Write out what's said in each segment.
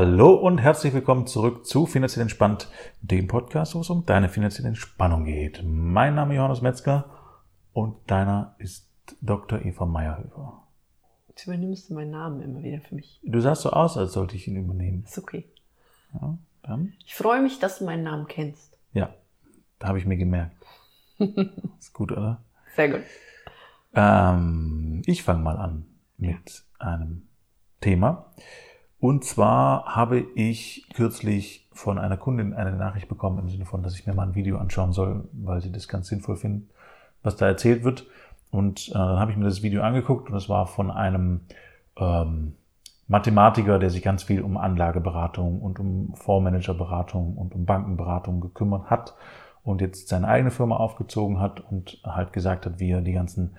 Hallo und herzlich willkommen zurück zu Finanziell Entspannt, dem Podcast, wo es um deine finanzielle Entspannung geht. Mein Name ist Johannes Metzger und deiner ist Dr. Eva Meyerhöfer. Jetzt übernimmst du meinen Namen immer wieder für mich. Du sahst so aus, als sollte ich ihn übernehmen. Ist okay. Ja, dann? Ich freue mich, dass du meinen Namen kennst. Ja, da habe ich mir gemerkt. ist gut, oder? Sehr gut. Ähm, ich fange mal an mit einem Thema. Und zwar habe ich kürzlich von einer Kundin eine Nachricht bekommen im Sinne von, dass ich mir mal ein Video anschauen soll, weil sie das ganz sinnvoll findet, was da erzählt wird. Und äh, dann habe ich mir das Video angeguckt und es war von einem ähm, Mathematiker, der sich ganz viel um Anlageberatung und um Fondsmanagerberatung und um Bankenberatung gekümmert hat und jetzt seine eigene Firma aufgezogen hat und halt gesagt hat, wie er die ganzen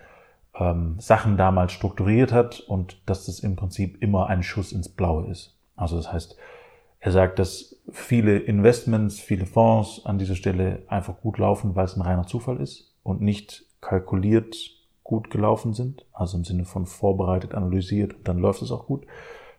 ähm, Sachen damals strukturiert hat und dass das im Prinzip immer ein Schuss ins Blaue ist. Also das heißt, er sagt, dass viele Investments, viele Fonds an dieser Stelle einfach gut laufen, weil es ein reiner Zufall ist und nicht kalkuliert gut gelaufen sind, also im Sinne von vorbereitet, analysiert und dann läuft es auch gut,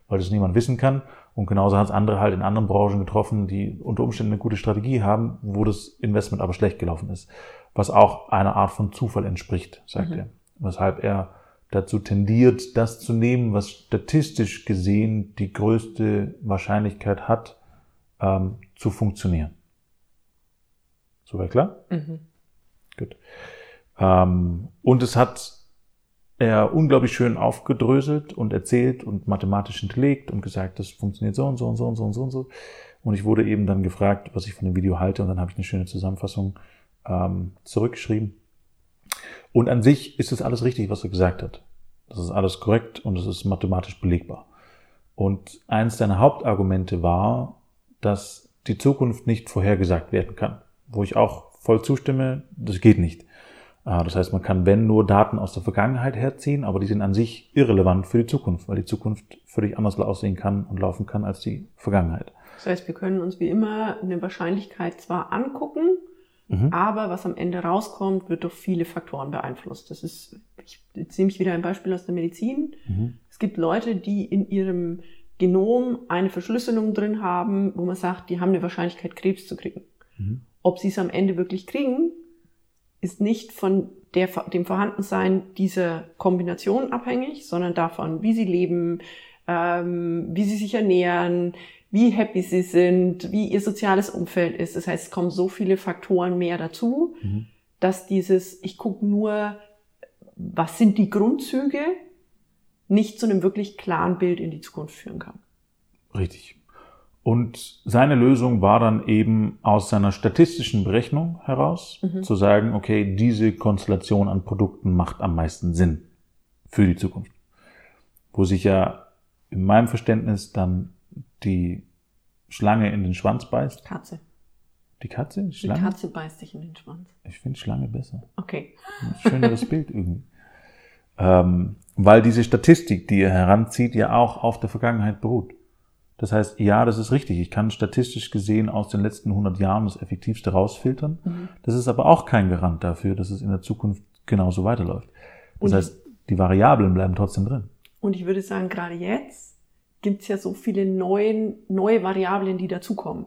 weil das niemand wissen kann. Und genauso hat es andere halt in anderen Branchen getroffen, die unter Umständen eine gute Strategie haben, wo das Investment aber schlecht gelaufen ist, was auch einer Art von Zufall entspricht, sagt mhm. er weshalb er dazu tendiert, das zu nehmen, was statistisch gesehen die größte Wahrscheinlichkeit hat, ähm, zu funktionieren. Soweit klar? Mhm. Gut. Ähm, und es hat er unglaublich schön aufgedröselt und erzählt und mathematisch hinterlegt und gesagt, das funktioniert so und so und so und so und so und so. Und ich wurde eben dann gefragt, was ich von dem Video halte und dann habe ich eine schöne Zusammenfassung ähm, zurückgeschrieben. Und an sich ist es alles richtig, was er gesagt hat. Das ist alles korrekt und es ist mathematisch belegbar. Und eins seiner Hauptargumente war, dass die Zukunft nicht vorhergesagt werden kann. Wo ich auch voll zustimme, das geht nicht. Ah, das heißt, man kann, wenn nur Daten aus der Vergangenheit herziehen, aber die sind an sich irrelevant für die Zukunft, weil die Zukunft völlig anders aussehen kann und laufen kann als die Vergangenheit. Das heißt, wir können uns wie immer eine Wahrscheinlichkeit zwar angucken, Mhm. Aber was am Ende rauskommt, wird durch viele Faktoren beeinflusst. Das ist, ich, jetzt nehme ich wieder ein Beispiel aus der Medizin. Mhm. Es gibt Leute, die in ihrem Genom eine Verschlüsselung drin haben, wo man sagt, die haben eine Wahrscheinlichkeit, Krebs zu kriegen. Mhm. Ob sie es am Ende wirklich kriegen, ist nicht von der, dem Vorhandensein dieser Kombination abhängig, sondern davon, wie sie leben, ähm, wie sie sich ernähren, wie happy sie sind, wie ihr soziales Umfeld ist. Das heißt, es kommen so viele Faktoren mehr dazu, mhm. dass dieses, ich gucke nur, was sind die Grundzüge, nicht zu einem wirklich klaren Bild in die Zukunft führen kann. Richtig. Und seine Lösung war dann eben aus seiner statistischen Berechnung heraus mhm. zu sagen, okay, diese Konstellation an Produkten macht am meisten Sinn für die Zukunft. Wo sich ja in meinem Verständnis dann die Schlange in den Schwanz beißt? Katze. Die Katze? Die, Schlange? Die Katze beißt sich in den Schwanz. Ich finde Schlange besser. Okay. Schöneres Bild irgendwie. Ähm, weil diese Statistik, die er heranzieht, ja auch auf der Vergangenheit beruht. Das heißt, ja, das ist richtig. Ich kann statistisch gesehen aus den letzten 100 Jahren das Effektivste rausfiltern. Mhm. Das ist aber auch kein Garant dafür, dass es in der Zukunft genauso weiterläuft. Das Und heißt, die Variablen bleiben trotzdem drin. Und ich würde sagen, gerade jetzt gibt es ja so viele neuen, neue Variablen, die dazukommen.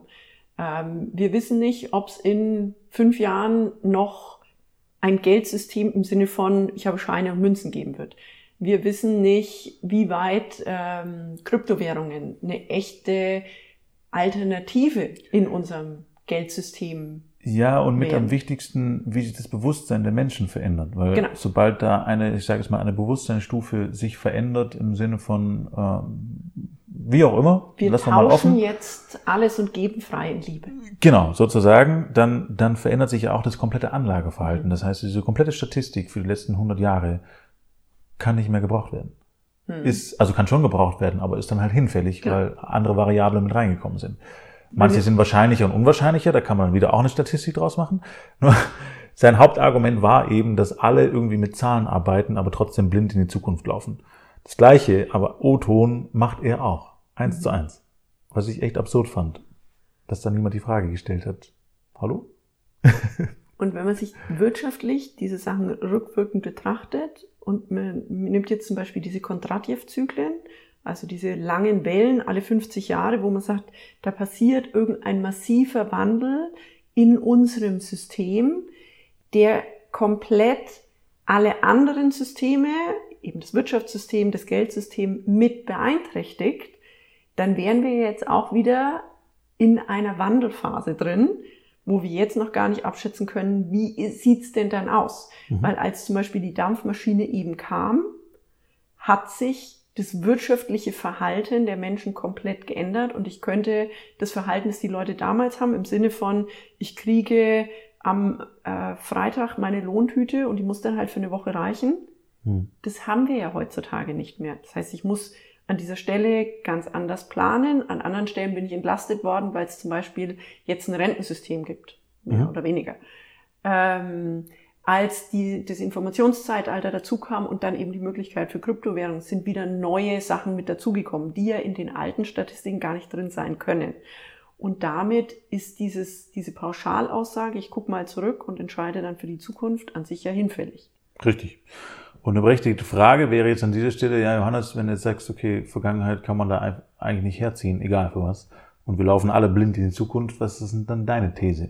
Ähm, wir wissen nicht, ob es in fünf Jahren noch ein Geldsystem im Sinne von, ich habe Scheine und Münzen geben wird. Wir wissen nicht, wie weit ähm, Kryptowährungen eine echte Alternative in unserem Geldsystem ja, und mit am wichtigsten, wie sich das Bewusstsein der Menschen verändert. Weil genau. sobald da eine, ich sage es mal, eine Bewusstseinsstufe sich verändert im Sinne von äh, wie auch immer, wir lassen wir mal offen. jetzt alles und geben frei in Liebe. Genau, sozusagen, dann, dann verändert sich ja auch das komplette Anlageverhalten. Das heißt, diese komplette Statistik für die letzten 100 Jahre kann nicht mehr gebraucht werden. Mhm. Ist, also kann schon gebraucht werden, aber ist dann halt hinfällig, genau. weil andere Variablen mit reingekommen sind. Manche sind wahrscheinlicher und unwahrscheinlicher, da kann man wieder auch eine Statistik draus machen. Nur sein Hauptargument war eben, dass alle irgendwie mit Zahlen arbeiten, aber trotzdem blind in die Zukunft laufen. Das gleiche, aber O-Ton macht er auch. Eins mhm. zu eins. Was ich echt absurd fand, dass da niemand die Frage gestellt hat. Hallo? und wenn man sich wirtschaftlich diese Sachen rückwirkend betrachtet und man nimmt jetzt zum Beispiel diese Kondratjew-Zyklen, Also diese langen Wellen alle 50 Jahre, wo man sagt, da passiert irgendein massiver Wandel in unserem System, der komplett alle anderen Systeme, eben das Wirtschaftssystem, das Geldsystem mit beeinträchtigt, dann wären wir jetzt auch wieder in einer Wandelphase drin, wo wir jetzt noch gar nicht abschätzen können, wie sieht's denn dann aus? Mhm. Weil als zum Beispiel die Dampfmaschine eben kam, hat sich das wirtschaftliche Verhalten der Menschen komplett geändert und ich könnte das Verhalten, das die Leute damals haben, im Sinne von, ich kriege am äh, Freitag meine Lohntüte und die muss dann halt für eine Woche reichen, hm. das haben wir ja heutzutage nicht mehr. Das heißt, ich muss an dieser Stelle ganz anders planen. An anderen Stellen bin ich entlastet worden, weil es zum Beispiel jetzt ein Rentensystem gibt, mehr mhm. oder weniger. Ähm, als die, das Informationszeitalter dazu kam und dann eben die Möglichkeit für Kryptowährungen, sind wieder neue Sachen mit dazugekommen, die ja in den alten Statistiken gar nicht drin sein können. Und damit ist dieses, diese Pauschalaussage, ich gucke mal zurück und entscheide dann für die Zukunft, an sich ja hinfällig. Richtig. Und eine berechtigte Frage wäre jetzt an dieser Stelle, ja, Johannes, wenn du jetzt sagst, okay, Vergangenheit kann man da eigentlich nicht herziehen, egal für was, und wir laufen alle blind in die Zukunft, was ist denn dann deine These?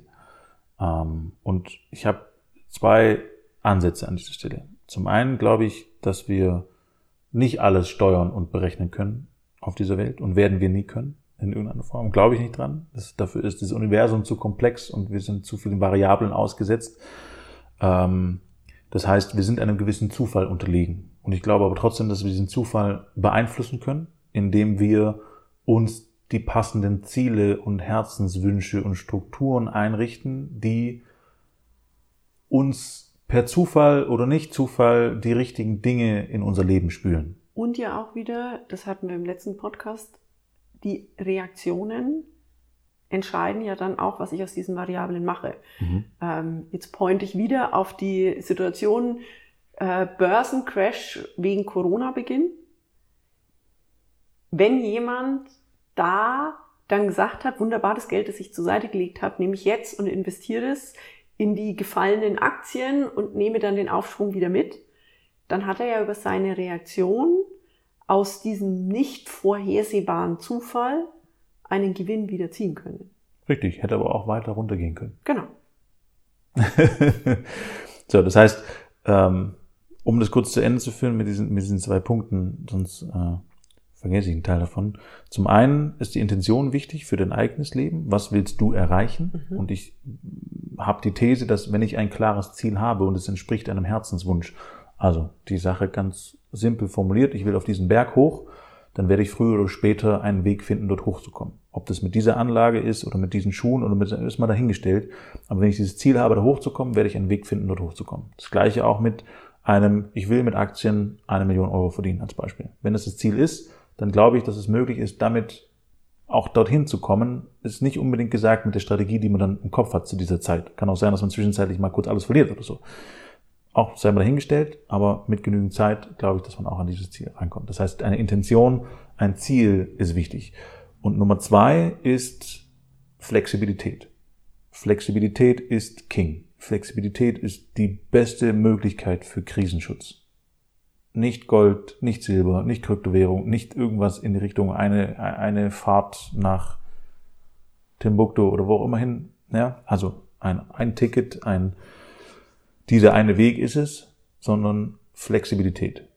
Ähm, und ich habe zwei Ansätze an dieser Stelle. Zum einen glaube ich, dass wir nicht alles steuern und berechnen können auf dieser Welt und werden wir nie können in irgendeiner Form. Glaube ich nicht dran. Das, dafür ist das Universum zu komplex und wir sind zu vielen Variablen ausgesetzt. Ähm, das heißt, wir sind einem gewissen Zufall unterlegen. Und ich glaube aber trotzdem, dass wir diesen Zufall beeinflussen können, indem wir uns die passenden Ziele und Herzenswünsche und Strukturen einrichten, die uns per Zufall oder nicht Zufall die richtigen Dinge in unser Leben spüren. Und ja auch wieder, das hatten wir im letzten Podcast, die Reaktionen entscheiden ja dann auch, was ich aus diesen Variablen mache. Mhm. Ähm, jetzt pointe ich wieder auf die Situation äh, Börsencrash wegen Corona-Beginn. Wenn jemand da dann gesagt hat, wunderbar, das Geld, das ich zur Seite gelegt habe, nehme ich jetzt und investiere es in die gefallenen Aktien und nehme dann den Aufschwung wieder mit, dann hat er ja über seine Reaktion aus diesem nicht vorhersehbaren Zufall einen Gewinn wieder ziehen können. Richtig, hätte aber auch weiter runtergehen können. Genau. so, das heißt, ähm, um das kurz zu Ende zu führen mit diesen, mit diesen zwei Punkten, sonst äh, vergesse ich einen Teil davon. Zum einen ist die Intention wichtig für dein eigenes Leben. Was willst du erreichen? Mhm. Und ich habe die These, dass wenn ich ein klares Ziel habe und es entspricht einem Herzenswunsch, also die Sache ganz simpel formuliert, ich will auf diesen Berg hoch, dann werde ich früher oder später einen Weg finden, dort hochzukommen. Ob das mit dieser Anlage ist oder mit diesen Schuhen oder mit, ist mal dahingestellt. Aber wenn ich dieses Ziel habe, da hochzukommen, werde ich einen Weg finden, dort hochzukommen. Das gleiche auch mit einem, ich will mit Aktien eine Million Euro verdienen als Beispiel. Wenn das das Ziel ist, dann glaube ich, dass es möglich ist, damit auch dorthin zu kommen, ist nicht unbedingt gesagt mit der Strategie, die man dann im Kopf hat zu dieser Zeit. Kann auch sein, dass man zwischenzeitlich mal kurz alles verliert oder so. Auch mal dahingestellt, aber mit genügend Zeit glaube ich, dass man auch an dieses Ziel rankommt. Das heißt, eine Intention, ein Ziel ist wichtig. Und Nummer zwei ist Flexibilität. Flexibilität ist King. Flexibilität ist die beste Möglichkeit für Krisenschutz nicht Gold, nicht Silber, nicht Kryptowährung, nicht irgendwas in die Richtung eine, eine Fahrt nach Timbuktu oder wo auch immer hin. Ja, also ein, ein Ticket, ein, dieser eine Weg ist es, sondern Flexibilität.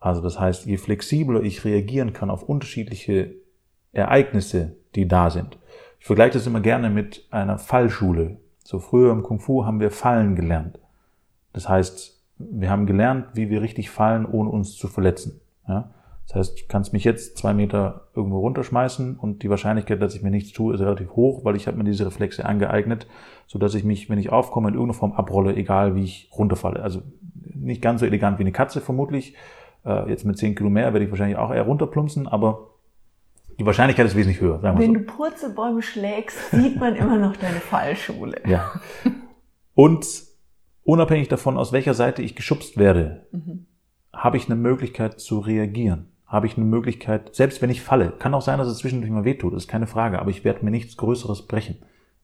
Also das heißt, je flexibler ich reagieren kann auf unterschiedliche Ereignisse, die da sind. Ich vergleiche das immer gerne mit einer Fallschule. So früher im Kung Fu haben wir Fallen gelernt. Das heißt, wir haben gelernt, wie wir richtig fallen, ohne uns zu verletzen. Ja? Das heißt, du kannst mich jetzt zwei Meter irgendwo runterschmeißen und die Wahrscheinlichkeit, dass ich mir nichts tue, ist relativ hoch, weil ich habe mir diese Reflexe angeeignet, so dass ich mich, wenn ich aufkomme, in irgendeiner Form abrolle, egal wie ich runterfalle. Also nicht ganz so elegant wie eine Katze vermutlich. Äh, jetzt mit zehn Kilo mehr werde ich wahrscheinlich auch eher runterplumpsen, aber die Wahrscheinlichkeit ist wesentlich höher. Sagen wir Wenn so. du Purzelbäume schlägst, sieht man immer noch deine Fallschule. Ja. Und unabhängig davon, aus welcher Seite ich geschubst werde, mhm. habe ich eine Möglichkeit zu reagieren. Habe ich eine Möglichkeit, selbst wenn ich falle, kann auch sein, dass es zwischendurch mal wehtut, ist keine Frage, aber ich werde mir nichts Größeres brechen.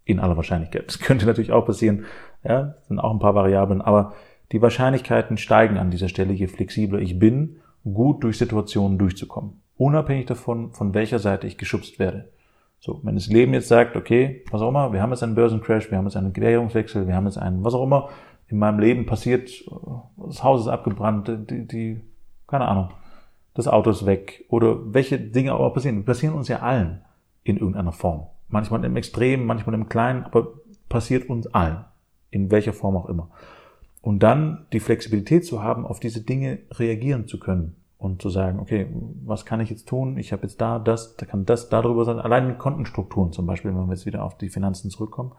In aller Wahrscheinlichkeit. Das könnte natürlich auch passieren. Ja, sind auch ein paar Variablen, aber die Wahrscheinlichkeiten steigen an dieser Stelle, je flexibler ich bin, gut durch Situationen durchzukommen. unabhängig davon, von welcher Seite ich geschubst werde. So, wenn das Leben jetzt sagt, okay, was auch immer, wir haben jetzt einen Börsencrash, wir haben jetzt einen Währungswechsel, wir haben jetzt einen, was auch immer, in meinem Leben passiert, das Haus ist abgebrannt, die, die keine Ahnung, das Auto ist weg oder welche Dinge aber passieren, passieren uns ja allen in irgendeiner Form. Manchmal im Extrem, manchmal im Kleinen, aber passiert uns allen, in welcher Form auch immer. Und dann die Flexibilität zu haben, auf diese Dinge reagieren zu können und zu sagen, okay, was kann ich jetzt tun? Ich habe jetzt da das, da kann das darüber sein. Allein mit Kontenstrukturen zum Beispiel, wenn wir jetzt wieder auf die Finanzen zurückkommen,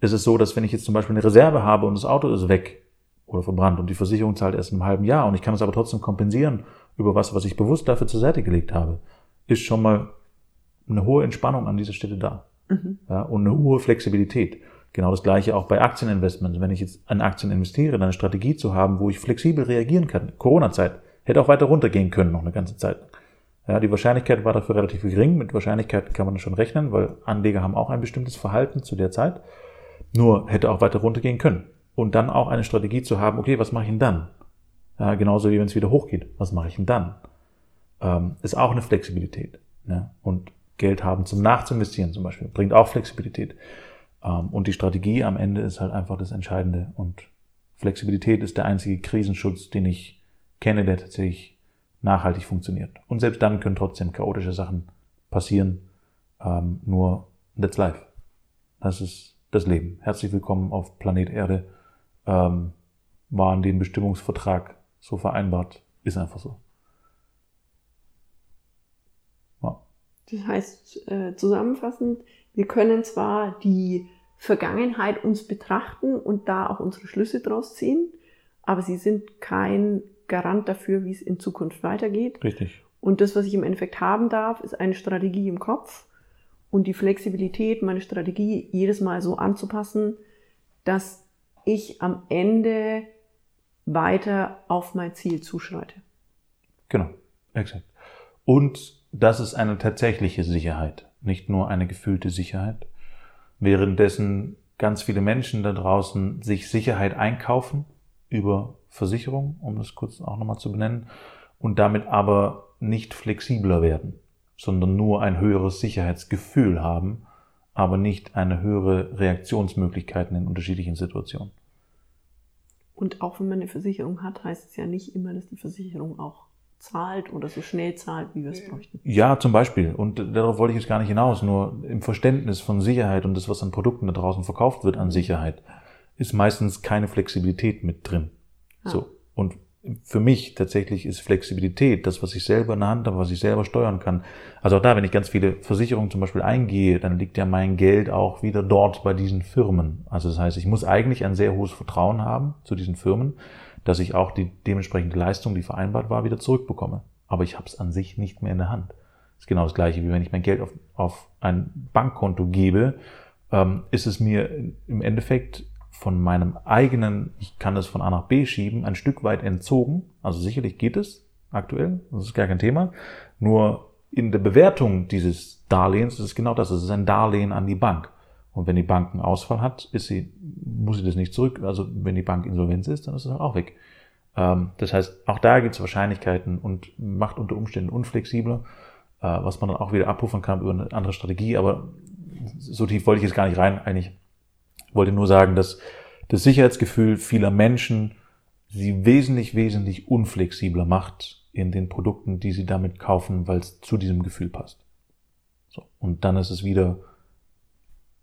ist es so, dass wenn ich jetzt zum Beispiel eine Reserve habe und das Auto ist weg oder verbrannt und die Versicherung zahlt erst einem halben Jahr und ich kann es aber trotzdem kompensieren über was, was ich bewusst dafür zur Seite gelegt habe, ist schon mal eine hohe Entspannung an dieser Stelle da. Mhm. Ja, und eine hohe Flexibilität. Genau das gleiche auch bei Aktieninvestments. Wenn ich jetzt an Aktien investiere, dann eine Strategie zu haben, wo ich flexibel reagieren kann. Corona-Zeit. Hätte auch weiter runtergehen können noch eine ganze Zeit. Ja, die Wahrscheinlichkeit war dafür relativ gering. Mit Wahrscheinlichkeit kann man schon rechnen, weil Anleger haben auch ein bestimmtes Verhalten zu der Zeit. Nur hätte auch weiter runtergehen können. Und dann auch eine Strategie zu haben, okay, was mache ich denn dann? Ja, genauso wie wenn es wieder hochgeht. Was mache ich denn dann? Ähm, ist auch eine Flexibilität. Ne? Und Geld haben zum Nachzuinvestieren zum Beispiel bringt auch Flexibilität. Ähm, und die Strategie am Ende ist halt einfach das Entscheidende. Und Flexibilität ist der einzige Krisenschutz, den ich kenne, der tatsächlich nachhaltig funktioniert. Und selbst dann können trotzdem chaotische Sachen passieren. Ähm, nur that's life. Das ist das Leben. Herzlich willkommen auf Planet Erde. Ähm, war in den Bestimmungsvertrag so vereinbart. Ist einfach so. Ja. Das heißt, äh, zusammenfassend, wir können zwar die Vergangenheit uns betrachten und da auch unsere Schlüsse draus ziehen, aber sie sind kein Garant dafür, wie es in Zukunft weitergeht. Richtig. Und das, was ich im Endeffekt haben darf, ist eine Strategie im Kopf und die Flexibilität, meine Strategie jedes Mal so anzupassen, dass ich am Ende weiter auf mein Ziel zuschreite. Genau, exakt. Und das ist eine tatsächliche Sicherheit, nicht nur eine gefühlte Sicherheit. Währenddessen ganz viele Menschen da draußen sich Sicherheit einkaufen über Versicherung, um das kurz auch nochmal zu benennen, und damit aber nicht flexibler werden, sondern nur ein höheres Sicherheitsgefühl haben, aber nicht eine höhere Reaktionsmöglichkeiten in unterschiedlichen Situationen. Und auch wenn man eine Versicherung hat, heißt es ja nicht immer, dass die Versicherung auch zahlt oder so schnell zahlt, wie wir es bräuchten. Ja, zum Beispiel. Und darauf wollte ich jetzt gar nicht hinaus. Nur im Verständnis von Sicherheit und das, was an Produkten da draußen verkauft wird an Sicherheit, ist meistens keine Flexibilität mit drin. Ah. So. Und für mich tatsächlich ist Flexibilität das, was ich selber in der Hand habe, was ich selber steuern kann. Also auch da, wenn ich ganz viele Versicherungen zum Beispiel eingehe, dann liegt ja mein Geld auch wieder dort bei diesen Firmen. Also das heißt, ich muss eigentlich ein sehr hohes Vertrauen haben zu diesen Firmen, dass ich auch die dementsprechende Leistung, die vereinbart war, wieder zurückbekomme. Aber ich habe es an sich nicht mehr in der Hand. Das ist genau das gleiche, wie wenn ich mein Geld auf, auf ein Bankkonto gebe, ähm, ist es mir im Endeffekt von meinem eigenen, ich kann es von A nach B schieben, ein Stück weit entzogen. Also sicherlich geht es aktuell, das ist gar kein Thema. Nur in der Bewertung dieses Darlehens ist es genau das. Es ist ein Darlehen an die Bank. Und wenn die Bank einen Ausfall hat, ist sie, muss sie das nicht zurück. Also wenn die Bank insolvenz ist, dann ist es auch weg. Ähm, das heißt, auch da gibt es Wahrscheinlichkeiten und macht unter Umständen unflexibler, äh, was man dann auch wieder abrufen kann über eine andere Strategie. Aber so tief wollte ich jetzt gar nicht rein. Eigentlich wollte nur sagen, dass das Sicherheitsgefühl vieler Menschen sie wesentlich, wesentlich unflexibler macht in den Produkten, die sie damit kaufen, weil es zu diesem Gefühl passt. So. Und dann ist es wieder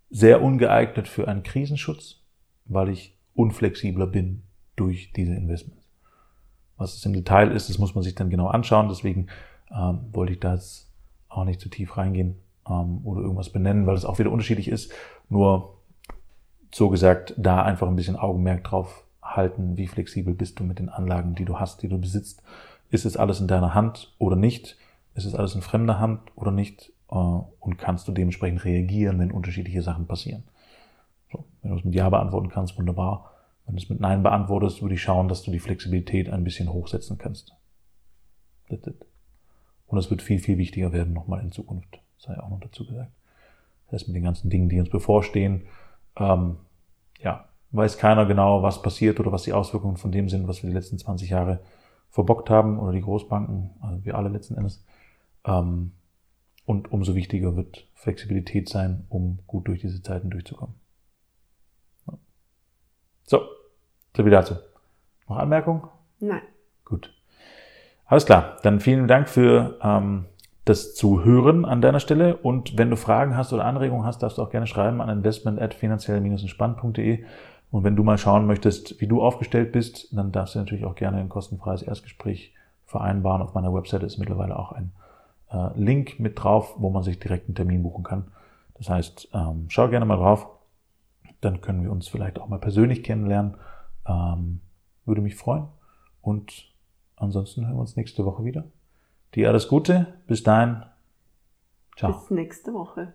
sehr ungeeignet für einen Krisenschutz, weil ich unflexibler bin durch diese Investments. Was es im Detail ist, das muss man sich dann genau anschauen. Deswegen ähm, wollte ich da jetzt auch nicht zu tief reingehen ähm, oder irgendwas benennen, weil es auch wieder unterschiedlich ist. Nur so gesagt, da einfach ein bisschen Augenmerk drauf halten, wie flexibel bist du mit den Anlagen, die du hast, die du besitzt. Ist es alles in deiner Hand oder nicht? Ist es alles in fremder Hand oder nicht? Äh, und kannst du dementsprechend reagieren, wenn unterschiedliche Sachen passieren? So, wenn du es mit Ja beantworten kannst, wunderbar. Wenn du es mit Nein beantwortest, würde ich schauen, dass du die Flexibilität ein bisschen hochsetzen kannst. Und es wird viel, viel wichtiger werden nochmal in Zukunft, sei auch noch dazu gesagt. Das heißt, mit den ganzen Dingen, die uns bevorstehen, ähm, ja, weiß keiner genau, was passiert oder was die Auswirkungen von dem sind, was wir die letzten 20 Jahre verbockt haben oder die Großbanken, also wir alle letzten Endes. Ähm, und umso wichtiger wird Flexibilität sein, um gut durch diese Zeiten durchzukommen. So, so viel dazu. Noch Anmerkung? Nein. Gut. Alles klar. Dann vielen Dank für ähm, das Zuhören an deiner Stelle. Und wenn du Fragen hast oder Anregungen hast, darfst du auch gerne schreiben an investment.finanziell-entspannt.de. Und wenn du mal schauen möchtest, wie du aufgestellt bist, dann darfst du natürlich auch gerne ein kostenfreies Erstgespräch vereinbaren. Auf meiner Webseite ist mittlerweile auch ein äh, Link mit drauf, wo man sich direkt einen Termin buchen kann. Das heißt, ähm, schau gerne mal drauf. Dann können wir uns vielleicht auch mal persönlich kennenlernen. Ähm, würde mich freuen. Und ansonsten hören wir uns nächste Woche wieder. Dir alles Gute. Bis dahin. Ciao. Bis nächste Woche.